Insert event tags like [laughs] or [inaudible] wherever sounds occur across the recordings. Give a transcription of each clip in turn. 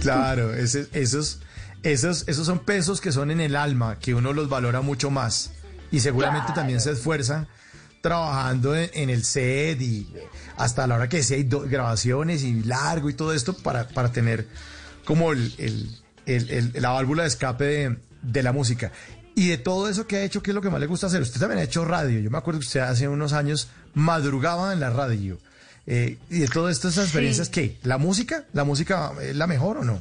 Claro, ese- esos, esos, esos son pesos que son en el alma, que uno los valora mucho más. Y seguramente también se esfuerzan trabajando en, en el set y hasta la hora que sea hay do- grabaciones y largo y todo esto para, para tener como el, el- el- el- la válvula de escape de, de la música. Y de todo eso que ha hecho, ¿qué es lo que más le gusta hacer? Usted también ha hecho radio. Yo me acuerdo que usted hace unos años madrugaba en la radio. Eh, y de todas estas experiencias, ¿qué? ¿La música? ¿La música es la mejor o no?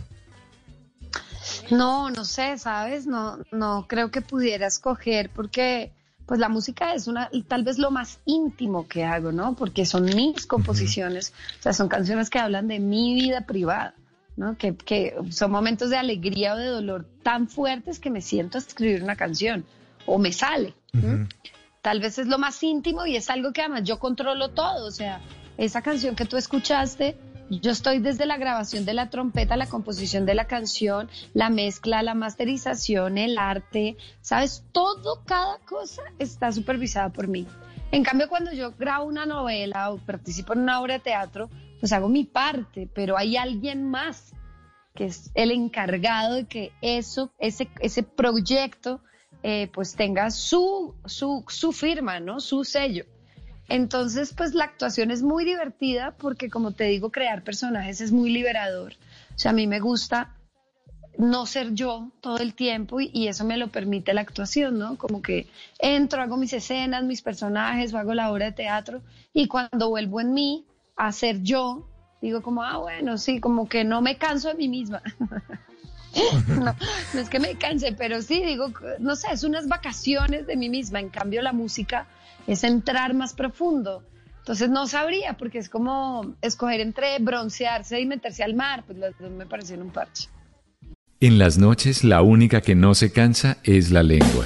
No, no sé, ¿sabes? No, no creo que pudiera escoger porque pues la música es una tal vez lo más íntimo que hago, ¿no? Porque son mis composiciones, o sea, son canciones que hablan de mi vida privada, ¿no? Que, que son momentos de alegría o de dolor tan fuertes que me siento a escribir una canción o me sale. ¿m? Tal vez es lo más íntimo y es algo que además yo controlo todo, o sea, esa canción que tú escuchaste, yo estoy desde la grabación de la trompeta, la composición de la canción, la mezcla, la masterización, el arte, ¿sabes? Todo, cada cosa está supervisada por mí. En cambio, cuando yo grabo una novela o participo en una obra de teatro, pues hago mi parte, pero hay alguien más que es el encargado de que eso, ese, ese proyecto, eh, pues tenga su, su, su firma, ¿no? Su sello. Entonces, pues la actuación es muy divertida porque, como te digo, crear personajes es muy liberador. O sea, a mí me gusta no ser yo todo el tiempo y, eso me lo permite la actuación, ¿no? Como que entro, hago mis escenas, mis personajes o hago la obra de teatro y cuando vuelvo en mí a ser yo, digo como, ah, bueno, sí, como que no me canso de mí misma. [laughs] no, no es que me canse, pero sí, digo, no sé, es unas vacaciones de mí misma. En cambio, la música es entrar más profundo. Entonces no sabría, porque es como escoger entre broncearse y meterse al mar, pues las dos me parecen un parche. En las noches la única que no se cansa es la lengua.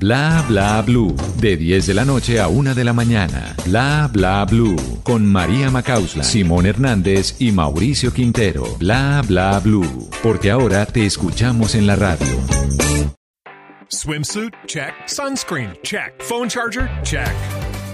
Bla Bla Blue, de 10 de la noche a 1 de la mañana. Bla Bla Blue, con María Macausla, Simón Hernández y Mauricio Quintero. Bla Bla Blue, porque ahora te escuchamos en la radio. Swimsuit? Check. Sunscreen? Check. Phone charger? Check.